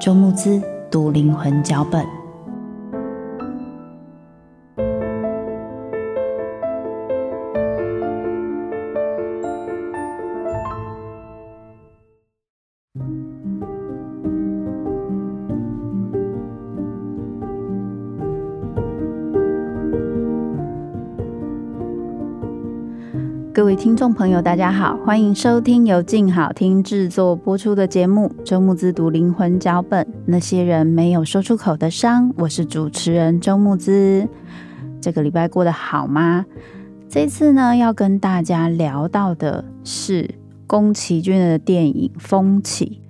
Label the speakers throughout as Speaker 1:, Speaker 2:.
Speaker 1: 周慕姿读灵魂脚本。各位听众朋友，大家好，欢迎收听由静好听制作播出的节目《周慕姿读灵魂脚本》，那些人没有说出口的伤。我是主持人周慕姿。这个礼拜过得好吗？这次呢，要跟大家聊到的是宫崎骏的电影《风起》。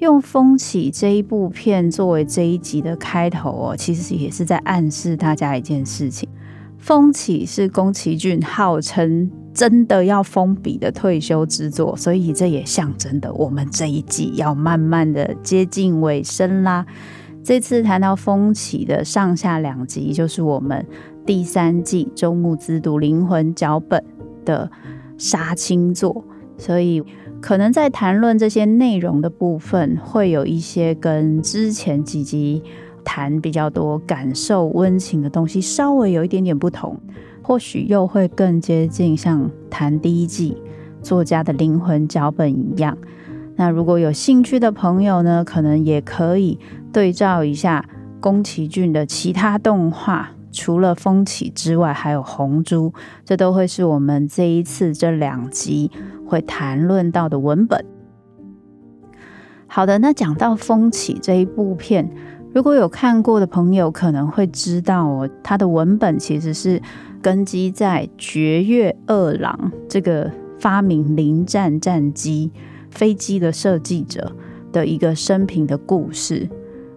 Speaker 1: 用《风起》这一部片作为这一集的开头哦，其实也是在暗示大家一件事情。《风起》是宫崎骏号称真的要封笔的退休之作，所以这也象征的我们这一季要慢慢的接近尾声啦。这次谈到《风起》的上下两集，就是我们第三季周牧之读灵魂脚本的杀青作，所以可能在谈论这些内容的部分，会有一些跟之前几集。谈比较多感受温情的东西，稍微有一点点不同，或许又会更接近像谈第一季作家的灵魂脚本一样。那如果有兴趣的朋友呢，可能也可以对照一下宫崎骏的其他动画，除了《风起》之外，还有《红猪》，这都会是我们这一次这两集会谈论到的文本。好的，那讲到《风起》这一部片。如果有看过的朋友，可能会知道哦，它的文本其实是根基在绝月二郎这个发明零战战机飞机的设计者的一个生平的故事。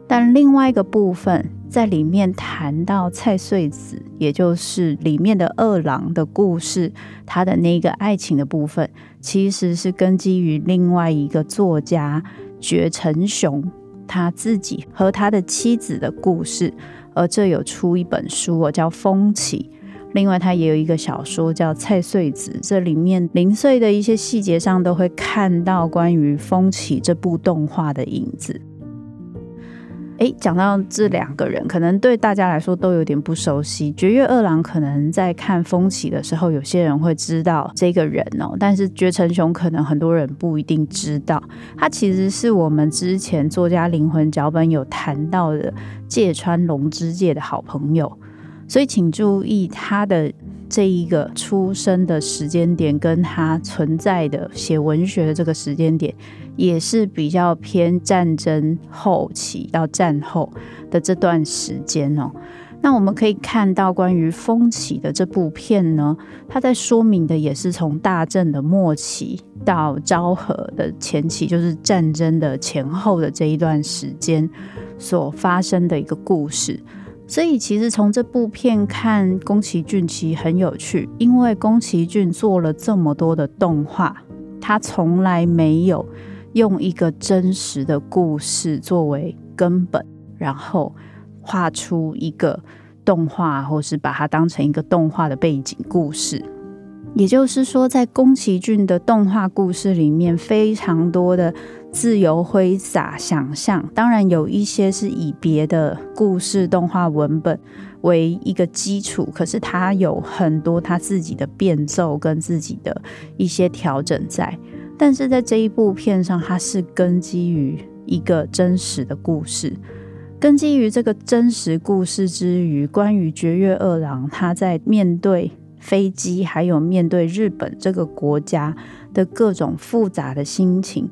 Speaker 1: 但另外一个部分在里面谈到蔡穗子，也就是里面的二郎的故事，他的那个爱情的部分，其实是根基于另外一个作家绝成雄。他自己和他的妻子的故事，而这有出一本书，我叫《风起》。另外，他也有一个小说叫《菜穗子》，这里面零碎的一些细节上都会看到关于《风起》这部动画的影子。诶，讲到这两个人，可能对大家来说都有点不熟悉。绝月二郎可能在看《风起》的时候，有些人会知道这个人哦，但是堀承雄可能很多人不一定知道。他其实是我们之前作家灵魂脚本有谈到的芥川龙之介的好朋友，所以请注意他的这一个出生的时间点，跟他存在的写文学的这个时间点。也是比较偏战争后期到战后的这段时间哦。那我们可以看到关于《风起》的这部片呢，它在说明的也是从大正的末期到昭和的前期，就是战争的前后的这一段时间所发生的一个故事。所以其实从这部片看宫崎骏其实很有趣，因为宫崎骏做了这么多的动画，他从来没有。用一个真实的故事作为根本，然后画出一个动画，或是把它当成一个动画的背景故事。也就是说，在宫崎骏的动画故事里面，非常多的自由挥洒想象。当然，有一些是以别的故事动画文本为一个基础，可是他有很多他自己的变奏跟自己的一些调整在。但是在这一部片上，它是根基于一个真实的故事，根基于这个真实故事之余，关于绝月二郎他在面对。飞机，还有面对日本这个国家的各种复杂的心情，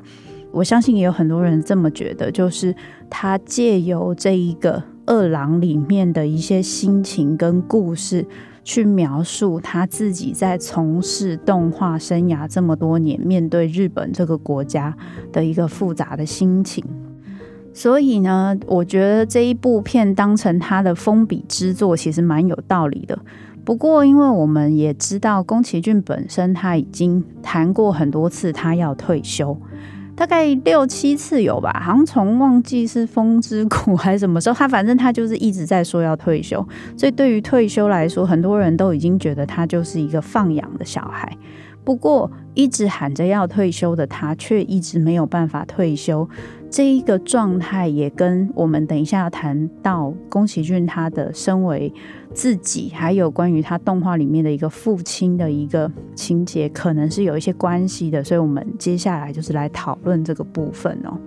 Speaker 1: 我相信也有很多人这么觉得，就是他借由这一个二郎里面的一些心情跟故事，去描述他自己在从事动画生涯这么多年，面对日本这个国家的一个复杂的心情。所以呢，我觉得这一部片当成他的封笔之作，其实蛮有道理的。不过，因为我们也知道宫崎骏本身他已经谈过很多次他要退休，大概六七次有吧，好像从忘记是风之谷 还是什么时候，他反正他就是一直在说要退休。所以对于退休来说，很多人都已经觉得他就是一个放养的小孩。不过，一直喊着要退休的他，却一直没有办法退休。这一个状态也跟我们等一下谈到宫崎骏他的身为自己，还有关于他动画里面的一个父亲的一个情节，可能是有一些关系的。所以，我们接下来就是来讨论这个部分哦。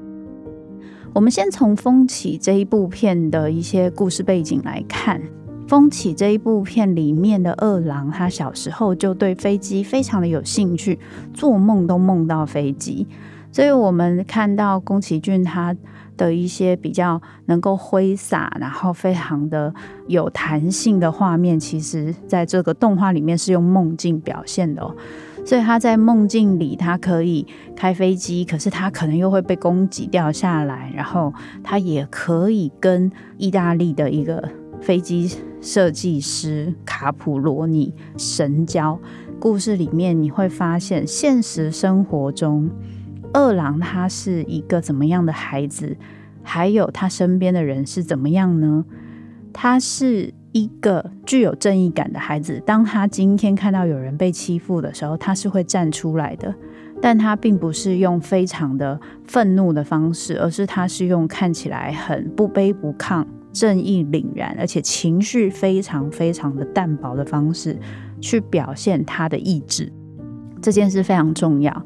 Speaker 1: 我们先从《风起》这一部片的一些故事背景来看，《风起》这一部片里面的二郎，他小时候就对飞机非常的有兴趣，做梦都梦到飞机。所以我们看到宫崎骏他的一些比较能够挥洒，然后非常的有弹性的画面，其实在这个动画里面是用梦境表现的哦。所以他在梦境里，他可以开飞机，可是他可能又会被攻击掉下来，然后他也可以跟意大利的一个飞机设计师卡普罗尼神交。故事里面你会发现，现实生活中。二郎他是一个怎么样的孩子？还有他身边的人是怎么样呢？他是一个具有正义感的孩子。当他今天看到有人被欺负的时候，他是会站出来的。但他并不是用非常的愤怒的方式，而是他是用看起来很不卑不亢、正义凛然，而且情绪非常非常的淡薄的方式去表现他的意志。这件事非常重要。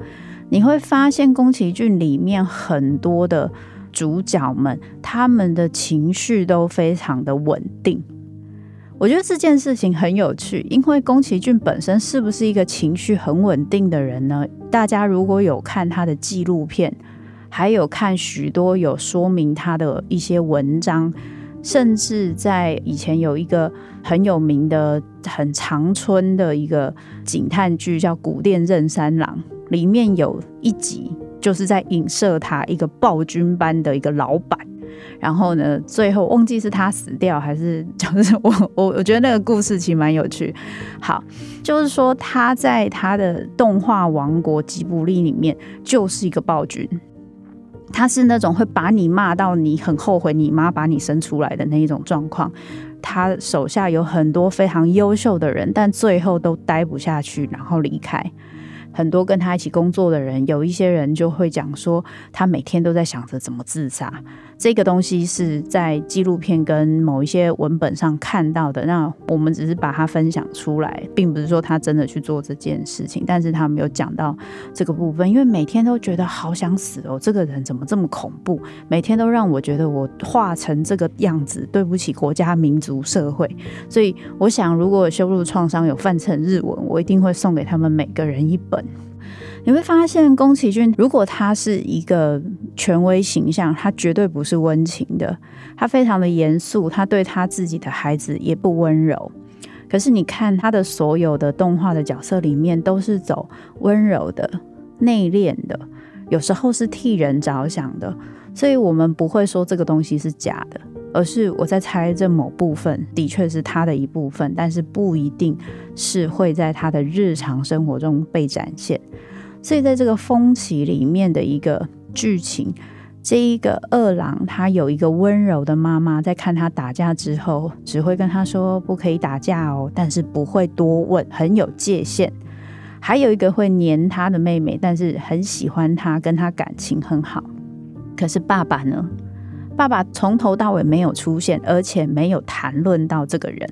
Speaker 1: 你会发现宫崎骏里面很多的主角们，他们的情绪都非常的稳定。我觉得这件事情很有趣，因为宫崎骏本身是不是一个情绪很稳定的人呢？大家如果有看他的纪录片，还有看许多有说明他的一些文章，甚至在以前有一个很有名的、很长春的一个警探剧，叫《古殿任三郎》。里面有一集就是在影射他一个暴君般的一个老板，然后呢，最后忘记是他死掉还是 就是我我我觉得那个故事其实蛮有趣。好，就是说他在他的动画王国吉卜力里面就是一个暴君，他是那种会把你骂到你很后悔你妈把你生出来的那一种状况。他手下有很多非常优秀的人，但最后都待不下去，然后离开。很多跟他一起工作的人，有一些人就会讲说，他每天都在想着怎么自杀。这个东西是在纪录片跟某一些文本上看到的。那我们只是把它分享出来，并不是说他真的去做这件事情。但是他没有讲到这个部分，因为每天都觉得好想死哦，这个人怎么这么恐怖？每天都让我觉得我化成这个样子，对不起国家、民族、社会。所以我想，如果羞辱创伤有翻成日文，我一定会送给他们每个人一本。你会发现，宫崎骏如果他是一个权威形象，他绝对不是温情的，他非常的严肃，他对他自己的孩子也不温柔。可是你看他的所有的动画的角色里面，都是走温柔的、内敛的，有时候是替人着想的。所以我们不会说这个东西是假的，而是我在猜这某部分的确是他的一部分，但是不一定是会在他的日常生活中被展现。所以在这个风起里面的一个剧情，这一个二郎，他有一个温柔的妈妈，在看他打架之后，只会跟他说不可以打架哦，但是不会多问，很有界限。还有一个会黏他的妹妹，但是很喜欢他，跟他感情很好。可是爸爸呢？爸爸从头到尾没有出现，而且没有谈论到这个人，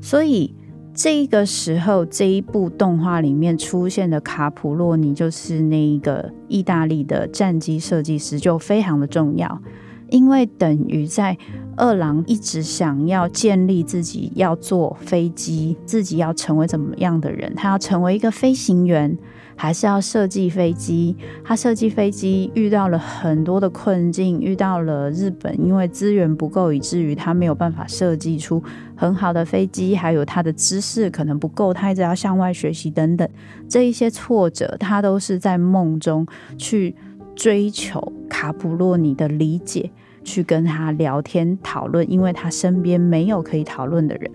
Speaker 1: 所以。这个时候，这一部动画里面出现的卡普洛尼，就是那一个意大利的战机设计师，就非常的重要，因为等于在二郎一直想要建立自己要坐飞机，自己要成为怎么样的人，他要成为一个飞行员。还是要设计飞机，他设计飞机遇到了很多的困境，遇到了日本因为资源不够，以至于他没有办法设计出很好的飞机，还有他的知识可能不够，他一直要向外学习等等，这一些挫折，他都是在梦中去追求卡普洛尼的理解，去跟他聊天讨论，因为他身边没有可以讨论的人。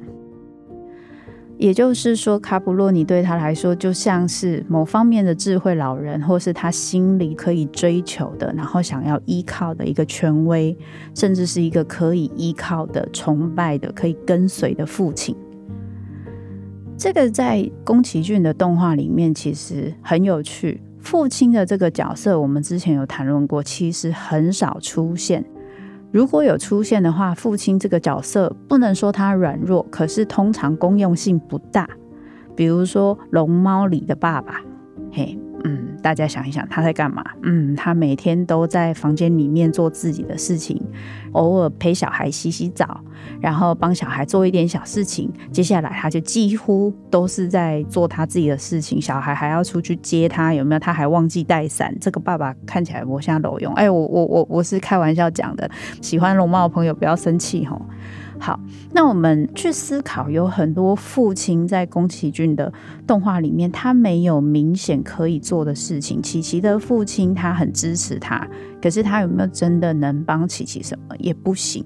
Speaker 1: 也就是说，卡普洛尼对他来说就像是某方面的智慧老人，或是他心里可以追求的，然后想要依靠的一个权威，甚至是一个可以依靠的、崇拜的、可以跟随的父亲。这个在宫崎骏的动画里面其实很有趣，父亲的这个角色，我们之前有谈论过，其实很少出现。如果有出现的话，父亲这个角色不能说他软弱，可是通常功用性不大。比如说《龙猫》里的爸爸，嘿。嗯，大家想一想，他在干嘛？嗯，他每天都在房间里面做自己的事情，偶尔陪小孩洗洗澡，然后帮小孩做一点小事情。接下来他就几乎都是在做他自己的事情，小孩还要出去接他，有没有？他还忘记带伞。这个爸爸看起来我像老用。哎，我我我我是开玩笑讲的，喜欢龙猫的朋友不要生气吼。好，那我们去思考，有很多父亲在宫崎骏的动画里面，他没有明显可以做的事情。琪琪的父亲他很支持他，可是他有没有真的能帮琪琪什么？也不行。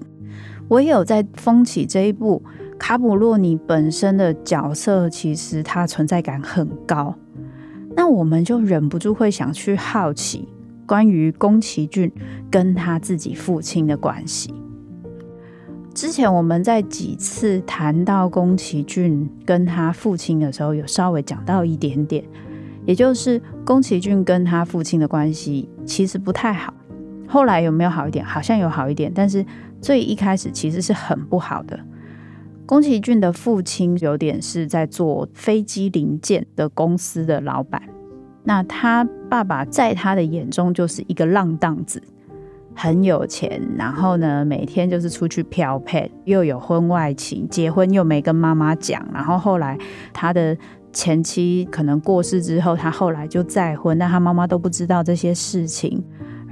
Speaker 1: 唯有在风起这一部，卡普洛尼本身的角色其实他存在感很高，那我们就忍不住会想去好奇关于宫崎骏跟他自己父亲的关系。之前我们在几次谈到宫崎骏跟他父亲的时候，有稍微讲到一点点，也就是宫崎骏跟他父亲的关系其实不太好。后来有没有好一点？好像有好一点，但是最一开始其实是很不好的。宫崎骏的父亲有点是在做飞机零件的公司的老板，那他爸爸在他的眼中就是一个浪荡子。很有钱，然后呢，每天就是出去漂配，又有婚外情，结婚又没跟妈妈讲，然后后来他的前妻可能过世之后，他后来就再婚，但他妈妈都不知道这些事情。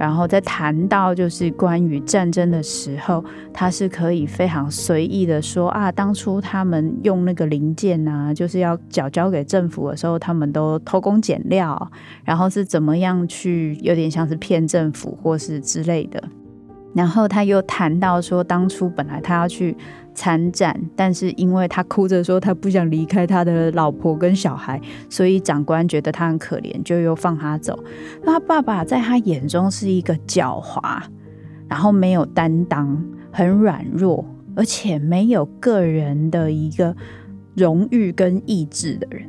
Speaker 1: 然后在谈到就是关于战争的时候，他是可以非常随意的说啊，当初他们用那个零件啊，就是要缴交给政府的时候，他们都偷工减料，然后是怎么样去有点像是骗政府或是之类的。然后他又谈到说，当初本来他要去。参战，但是因为他哭着说他不想离开他的老婆跟小孩，所以长官觉得他很可怜，就又放他走。那他爸爸在他眼中是一个狡猾，然后没有担当，很软弱，而且没有个人的一个荣誉跟意志的人。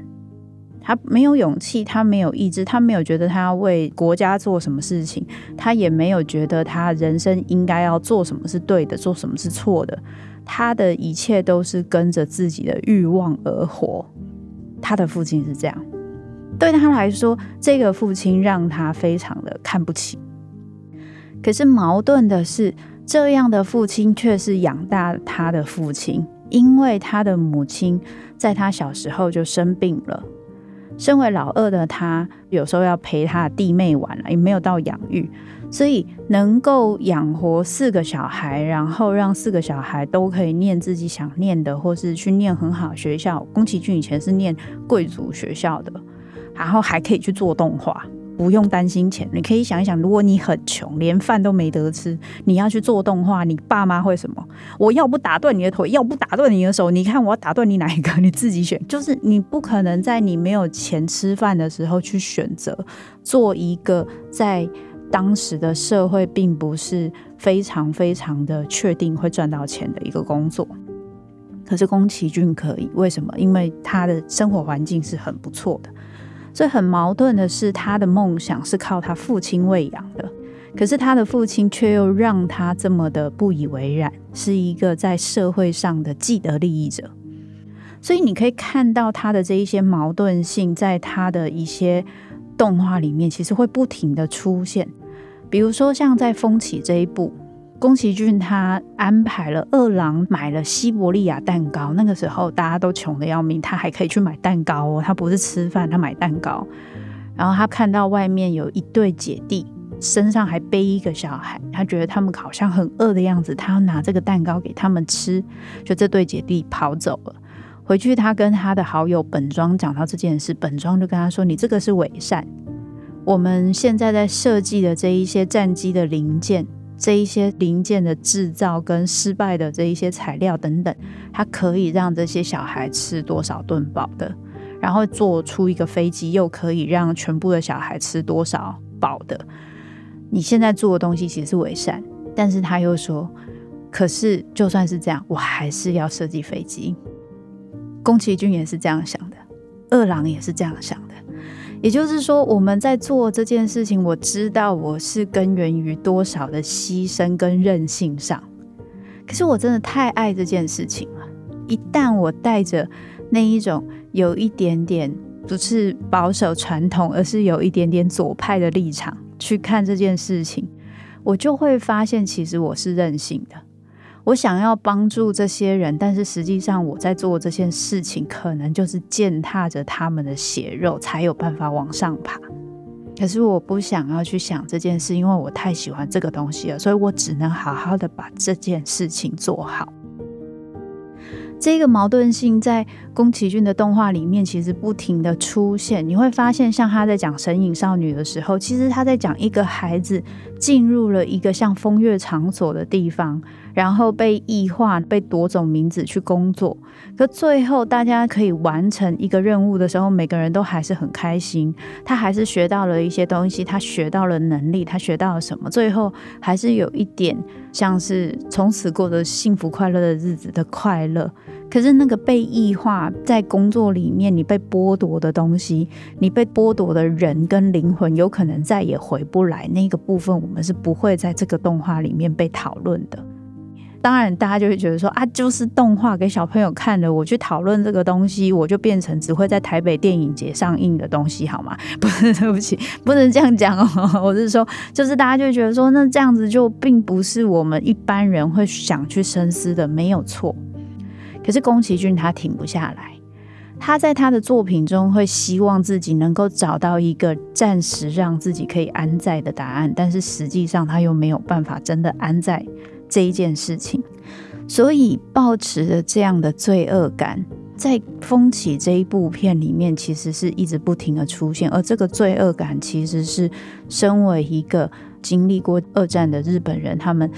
Speaker 1: 他没有勇气，他没有意志，他没有觉得他要为国家做什么事情，他也没有觉得他人生应该要做什么是对的，做什么是错的。他的一切都是跟着自己的欲望而活。他的父亲是这样，对他来说，这个父亲让他非常的看不起。可是矛盾的是，这样的父亲却是养大他的父亲，因为他的母亲在他小时候就生病了。身为老二的他，有时候要陪他的弟妹玩了，也没有到养育。所以能够养活四个小孩，然后让四个小孩都可以念自己想念的，或是去念很好学校。宫崎骏以前是念贵族学校的，然后还可以去做动画，不用担心钱。你可以想一想，如果你很穷，连饭都没得吃，你要去做动画，你爸妈会什么？我要不打断你的腿，要不打断你的手？你看我要打断你哪一个？你自己选。就是你不可能在你没有钱吃饭的时候去选择做一个在。当时的社会并不是非常非常的确定会赚到钱的一个工作。可是宫崎骏可以，为什么？因为他的生活环境是很不错的。所以很矛盾的是，他的梦想是靠他父亲喂养的，可是他的父亲却又让他这么的不以为然，是一个在社会上的既得利益者。所以你可以看到他的这一些矛盾性，在他的一些动画里面，其实会不停的出现。比如说像在《风起》这一部。宫崎骏他安排了二郎买了西伯利亚蛋糕，那个时候大家都穷得要命，他还可以去买蛋糕哦，他不是吃饭，他买蛋糕。然后他看到外面有一对姐弟，身上还背一个小孩，他觉得他们好像很饿的样子，他要拿这个蛋糕给他们吃，就这对姐弟跑走了。回去他跟他的好友本庄讲到这件事，本庄就跟他说：“你这个是伪善，我们现在在设计的这一些战机的零件。”这一些零件的制造跟失败的这一些材料等等，它可以让这些小孩吃多少顿饱的，然后做出一个飞机又可以让全部的小孩吃多少饱的。你现在做的东西其实是伪善，但是他又说，可是就算是这样，我还是要设计飞机。宫崎骏也是这样想的，二郎也是这样想的。也就是说，我们在做这件事情，我知道我是根源于多少的牺牲跟任性上。可是我真的太爱这件事情了。一旦我带着那一种有一点点不是保守传统，而是有一点点左派的立场去看这件事情，我就会发现，其实我是任性的。我想要帮助这些人，但是实际上我在做这件事情，可能就是践踏着他们的血肉，才有办法往上爬。可是我不想要去想这件事，因为我太喜欢这个东西了，所以我只能好好的把这件事情做好。这个矛盾性在宫崎骏的动画里面其实不停的出现，你会发现，像他在讲《神隐少女》的时候，其实他在讲一个孩子进入了一个像风月场所的地方，然后被异化、被夺走名字去工作，可最后大家可以完成一个任务的时候，每个人都还是很开心，他还是学到了一些东西，他学到了能力，他学到了什么，最后还是有一点像是从此过着幸福快乐的日子的快乐。可是那个被异化在工作里面，你被剥夺的东西，你被剥夺的人跟灵魂，有可能再也回不来。那个部分，我们是不会在这个动画里面被讨论的。当然，大家就会觉得说啊，就是动画给小朋友看的，我去讨论这个东西，我就变成只会在台北电影节上映的东西，好吗？不是，对不起，不能这样讲哦。我是说，就是大家就觉得说，那这样子就并不是我们一般人会想去深思的，没有错。可是宫崎骏他停不下来，他在他的作品中会希望自己能够找到一个暂时让自己可以安在的答案，但是实际上他又没有办法真的安在这一件事情，所以抱持着这样的罪恶感，在《风起》这一部片里面，其实是一直不停的出现，而这个罪恶感其实是身为一个经历过二战的日本人，他们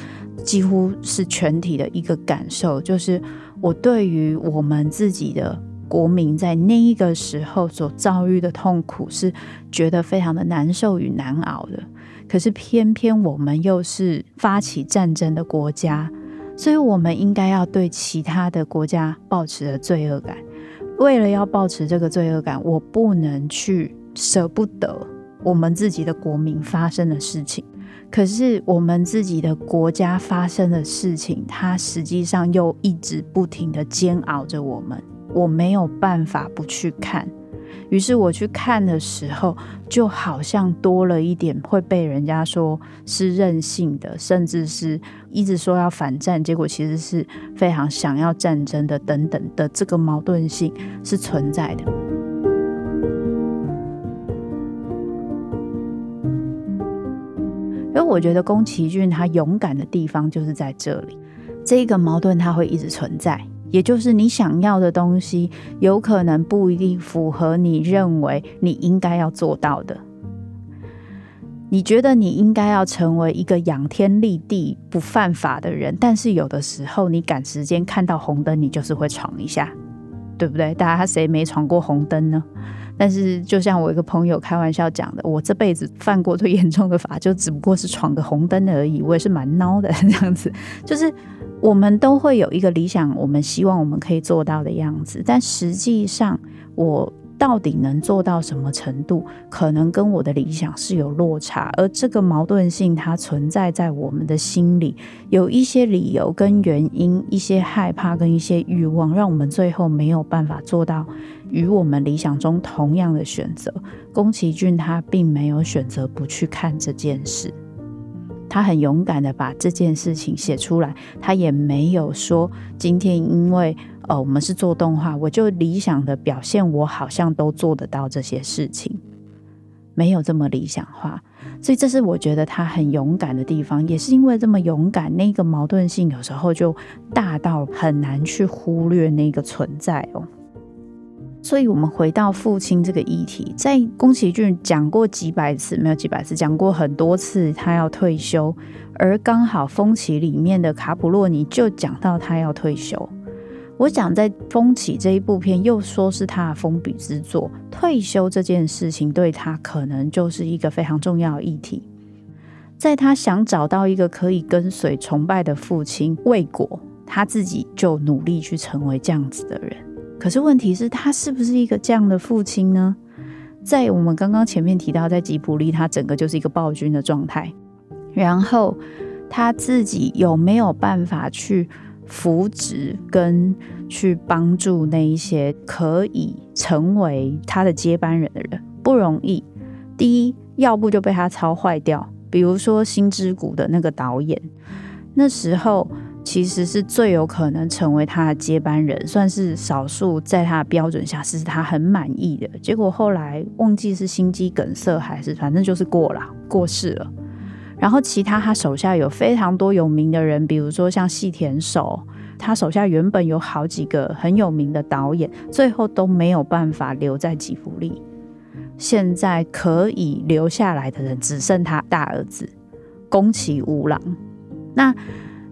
Speaker 1: 几乎是全体的一个感受，就是。我对于我们自己的国民在那一个时候所遭遇的痛苦是觉得非常的难受与难熬的，可是偏偏我们又是发起战争的国家，所以我们应该要对其他的国家抱持着罪恶感。为了要抱持这个罪恶感，我不能去舍不得我们自己的国民发生的事情。可是我们自己的国家发生的事情，它实际上又一直不停地煎熬着我们。我没有办法不去看，于是我去看的时候，就好像多了一点会被人家说是任性的，甚至是一直说要反战，结果其实是非常想要战争的等等的这个矛盾性是存在的。因为我觉得宫崎骏他勇敢的地方就是在这里，这个矛盾它会一直存在，也就是你想要的东西有可能不一定符合你认为你应该要做到的。你觉得你应该要成为一个仰天立地不犯法的人，但是有的时候你赶时间看到红灯，你就是会闯一下，对不对？大家谁没闯过红灯呢？但是就像我一个朋友开玩笑讲的，我这辈子犯过最严重的法，就只不过是闯个红灯而已。我也是蛮孬的这样子，就是我们都会有一个理想，我们希望我们可以做到的样子，但实际上我。到底能做到什么程度，可能跟我的理想是有落差，而这个矛盾性它存在在我们的心里，有一些理由跟原因，一些害怕跟一些欲望，让我们最后没有办法做到与我们理想中同样的选择。宫崎骏他并没有选择不去看这件事，他很勇敢的把这件事情写出来，他也没有说今天因为。哦，我们是做动画，我就理想的表现，我好像都做得到这些事情，没有这么理想化，所以这是我觉得他很勇敢的地方，也是因为这么勇敢，那个矛盾性有时候就大到很难去忽略那个存在哦。所以，我们回到父亲这个议题，在宫崎骏讲过几百次，没有几百次，讲过很多次，他要退休，而刚好风起里面的卡普洛尼就讲到他要退休。我想在《风起》这一部片，又说是他的封笔之作，退休这件事情对他可能就是一个非常重要的议题。在他想找到一个可以跟随、崇拜的父亲未果，他自己就努力去成为这样子的人。可是问题是，他是不是一个这样的父亲呢？在我们刚刚前面提到，在吉卜力，他整个就是一个暴君的状态。然后他自己有没有办法去？扶植跟去帮助那一些可以成为他的接班人的人不容易。第一，要不就被他操坏掉，比如说《心之谷》的那个导演，那时候其实是最有可能成为他的接班人，算是少数在他的标准下是他很满意的。结果后来忘记是心肌梗塞还是反正就是过了，过世了。然后其他他手下有非常多有名的人，比如说像细田守，他手下原本有好几个很有名的导演，最后都没有办法留在吉卜力。现在可以留下来的人只剩他大儿子宫崎吾郎。那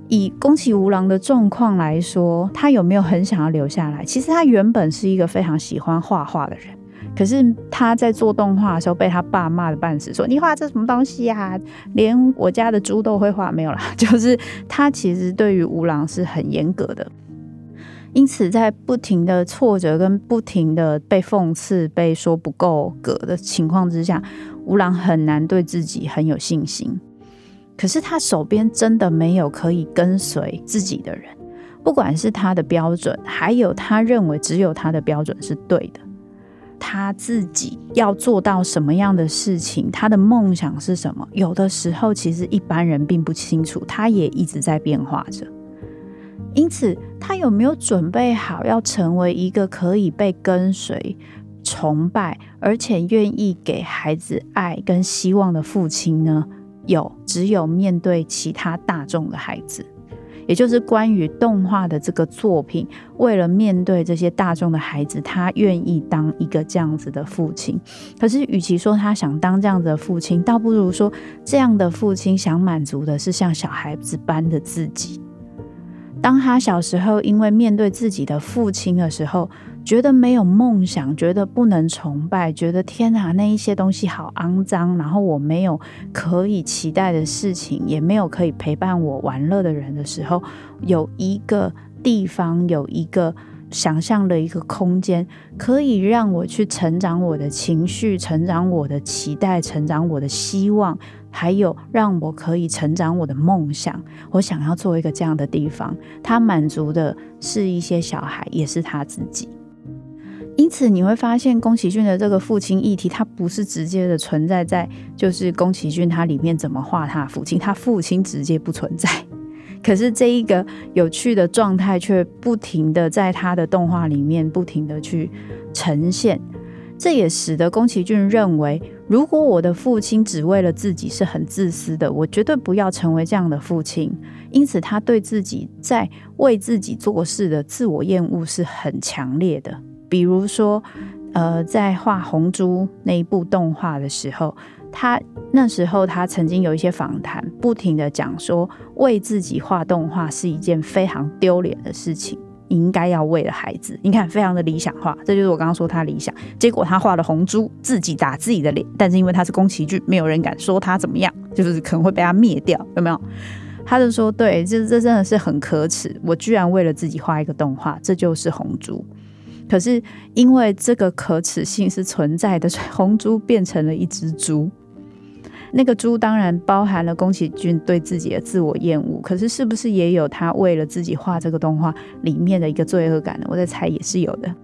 Speaker 1: 以宫崎吾郎的状况来说，他有没有很想要留下来？其实他原本是一个非常喜欢画画的人。可是他在做动画的时候被他爸骂的半死，说你画这什么东西呀？连我家的猪都会画，没有啦。就是他其实对于吴朗是很严格的，因此在不停的挫折跟不停的被讽刺、被说不够格的情况之下，吴朗很难对自己很有信心。可是他手边真的没有可以跟随自己的人，不管是他的标准，还有他认为只有他的标准是对的。他自己要做到什么样的事情，他的梦想是什么？有的时候其实一般人并不清楚，他也一直在变化着。因此，他有没有准备好要成为一个可以被跟随、崇拜，而且愿意给孩子爱跟希望的父亲呢？有，只有面对其他大众的孩子。也就是关于动画的这个作品，为了面对这些大众的孩子，他愿意当一个这样子的父亲。可是，与其说他想当这样子的父亲，倒不如说这样的父亲想满足的是像小孩子般的自己。当他小时候因为面对自己的父亲的时候，觉得没有梦想，觉得不能崇拜，觉得天哪，那一些东西好肮脏，然后我没有可以期待的事情，也没有可以陪伴我玩乐的人的时候，有一个地方，有一个想象的一个空间，可以让我去成长我的情绪，成长我的期待，成长我的希望，还有让我可以成长我的梦想。我想要做一个这样的地方，他满足的是一些小孩，也是他自己。因此你会发现，宫崎骏的这个父亲议题，它不是直接的存在在，就是宫崎骏他里面怎么画他父亲，他父亲直接不存在。可是这一个有趣的状态，却不停的在他的动画里面不停的去呈现。这也使得宫崎骏认为，如果我的父亲只为了自己是很自私的，我绝对不要成为这样的父亲。因此，他对自己在为自己做事的自我厌恶是很强烈的。比如说，呃，在画《红猪》那一部动画的时候，他那时候他曾经有一些访谈，不停地讲说，为自己画动画是一件非常丢脸的事情。应该要为了孩子。你看，非常的理想化，这就是我刚刚说他理想。结果他画了红猪，自己打自己的脸，但是因为他是宫崎骏，没有人敢说他怎么样，就是可能会被他灭掉，有没有？他就说：“对，这这真的是很可耻，我居然为了自己画一个动画，这就是红猪。可是因为这个可耻性是存在的，所以红猪变成了一只猪。”那个猪当然包含了宫崎骏对自己的自我厌恶，可是是不是也有他为了自己画这个动画里面的一个罪恶感呢？我在猜也是有的。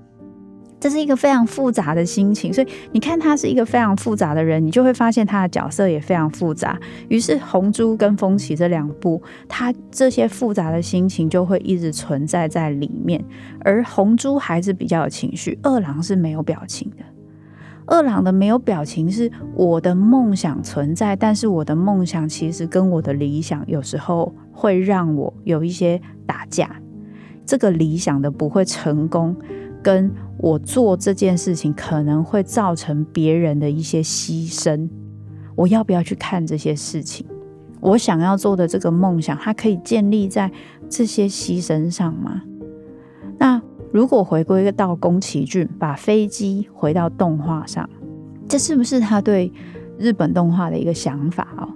Speaker 1: 这是一个非常复杂的心情，所以你看他是一个非常复杂的人，你就会发现他的角色也非常复杂。于是红猪跟风起这两部，他这些复杂的心情就会一直存在在里面，而红猪还是比较有情绪，二郎是没有表情的。二郎的没有表情是我的梦想存在，但是我的梦想其实跟我的理想有时候会让我有一些打架。这个理想的不会成功，跟我做这件事情可能会造成别人的一些牺牲，我要不要去看这些事情？我想要做的这个梦想，它可以建立在这些牺牲上吗？那？如果回归到宫崎骏，把飞机回到动画上，这是不是他对日本动画的一个想法哦？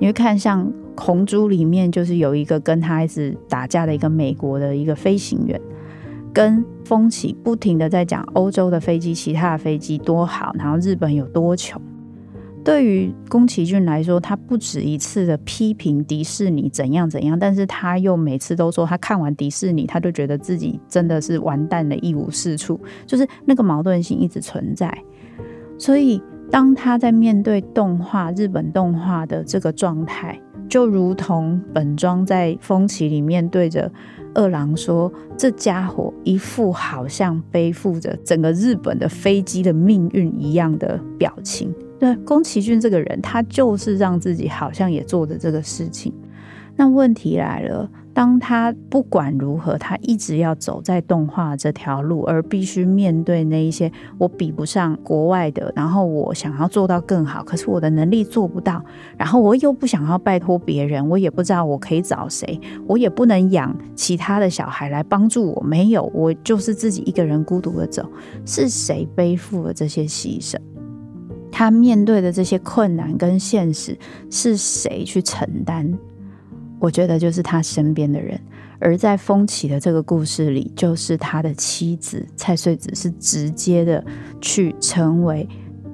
Speaker 1: 你会看像《红猪》里面，就是有一个跟他一直打架的一个美国的一个飞行员，跟风起不停的在讲欧洲的飞机、其他的飞机多好，然后日本有多穷。对于宫崎骏来说，他不止一次的批评迪士尼怎样怎样，但是他又每次都说他看完迪士尼，他就觉得自己真的是完蛋了，一无是处，就是那个矛盾性一直存在。所以，当他在面对动画日本动画的这个状态，就如同本庄在风起里面对着二郎说：“这家伙一副好像背负着整个日本的飞机的命运一样的表情。”对，宫崎骏这个人，他就是让自己好像也做着这个事情。那问题来了，当他不管如何，他一直要走在动画这条路，而必须面对那一些我比不上国外的，然后我想要做到更好，可是我的能力做不到，然后我又不想要拜托别人，我也不知道我可以找谁，我也不能养其他的小孩来帮助我，没有，我就是自己一个人孤独的走，是谁背负了这些牺牲？他面对的这些困难跟现实是谁去承担？我觉得就是他身边的人。而在风起的这个故事里，就是他的妻子蔡穗子是直接的去成为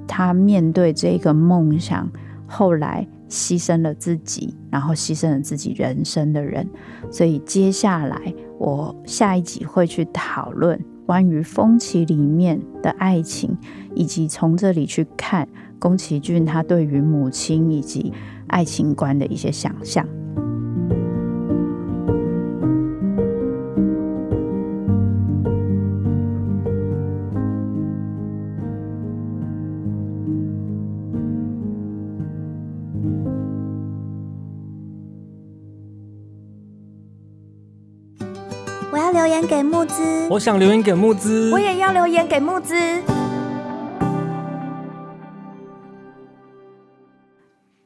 Speaker 1: 他面对这个梦想，后来牺牲了自己，然后牺牲了自己人生的人。所以接下来我下一集会去讨论。关于风起里面的爱情，以及从这里去看宫崎骏他对于母亲以及爱情观的一些想象。
Speaker 2: 我想留言给木子，
Speaker 3: 我也要留言给木子。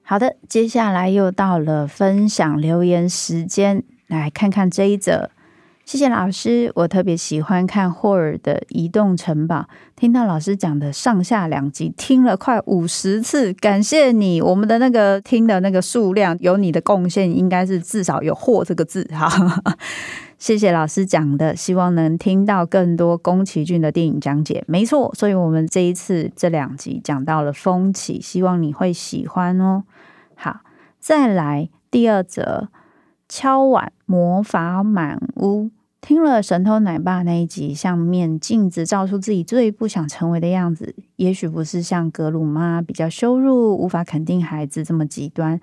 Speaker 1: 好的，接下来又到了分享留言时间，来看看这一则。谢谢老师，我特别喜欢看霍尔的《移动城堡》，听到老师讲的上下两集，听了快五十次，感谢你。我们的那个听的那个数量，有你的贡献，应该是至少有“霍”这个字哈。谢谢老师讲的，希望能听到更多宫崎骏的电影讲解。没错，所以我们这一次这两集讲到了风起，希望你会喜欢哦。好，再来第二则，敲碗魔法满屋。听了神偷奶爸那一集，像面镜子照出自己最不想成为的样子，也许不是像格鲁妈比较羞辱、无法肯定孩子这么极端。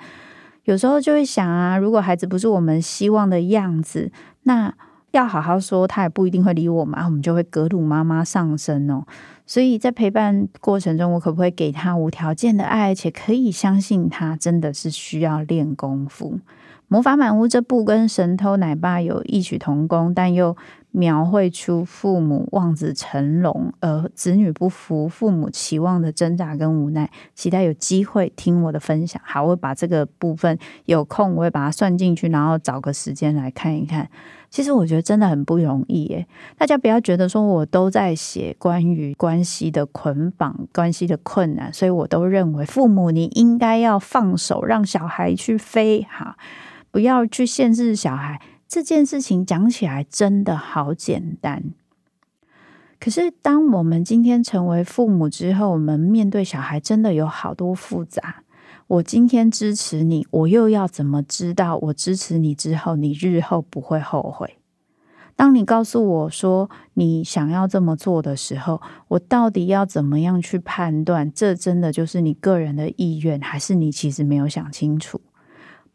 Speaker 1: 有时候就会想啊，如果孩子不是我们希望的样子，那要好好说，他也不一定会理我们，我们就会格鲁妈妈上身哦。所以在陪伴过程中，我可不可以给他无条件的爱，而且可以相信他真的是需要练功夫？魔法满屋这部跟神偷奶爸有异曲同工，但又描绘出父母望子成龙，而子女不服父母期望的挣扎跟无奈。期待有机会听我的分享。好，我会把这个部分有空我会把它算进去，然后找个时间来看一看。其实我觉得真的很不容易耶。大家不要觉得说我都在写关于关系的捆绑、关系的困难，所以我都认为父母你应该要放手，让小孩去飞哈，不要去限制小孩。这件事情讲起来真的好简单，可是当我们今天成为父母之后，我们面对小孩真的有好多复杂。我今天支持你，我又要怎么知道我支持你之后，你日后不会后悔？当你告诉我说你想要这么做的时候，我到底要怎么样去判断？这真的就是你个人的意愿，还是你其实没有想清楚？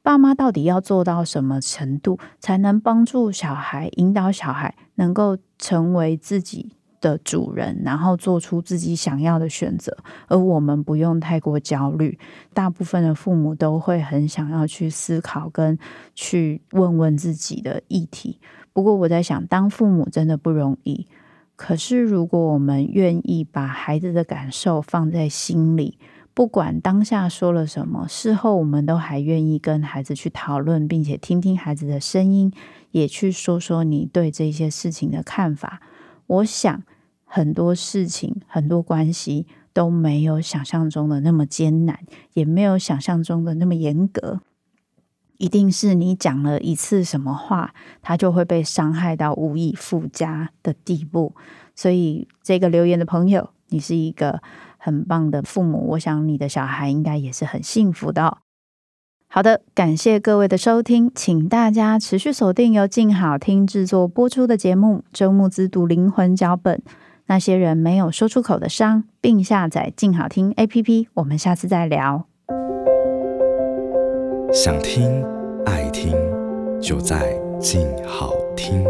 Speaker 1: 爸妈到底要做到什么程度，才能帮助小孩、引导小孩，能够成为自己的主人，然后做出自己想要的选择，而我们不用太过焦虑。大部分的父母都会很想要去思考跟去问问自己的议题。不过我在想，当父母真的不容易。可是如果我们愿意把孩子的感受放在心里，不管当下说了什么，事后我们都还愿意跟孩子去讨论，并且听听孩子的声音，也去说说你对这些事情的看法。我想。很多事情，很多关系都没有想象中的那么艰难，也没有想象中的那么严格。一定是你讲了一次什么话，他就会被伤害到无以复加的地步。所以，这个留言的朋友，你是一个很棒的父母，我想你的小孩应该也是很幸福的。好的，感谢各位的收听，请大家持续锁定由静好听制作播出的节目《周慕姿读灵魂脚本》。那些人没有说出口的伤，并下载静好听 APP。我们下次再聊。
Speaker 2: 想听爱听，就在静好听。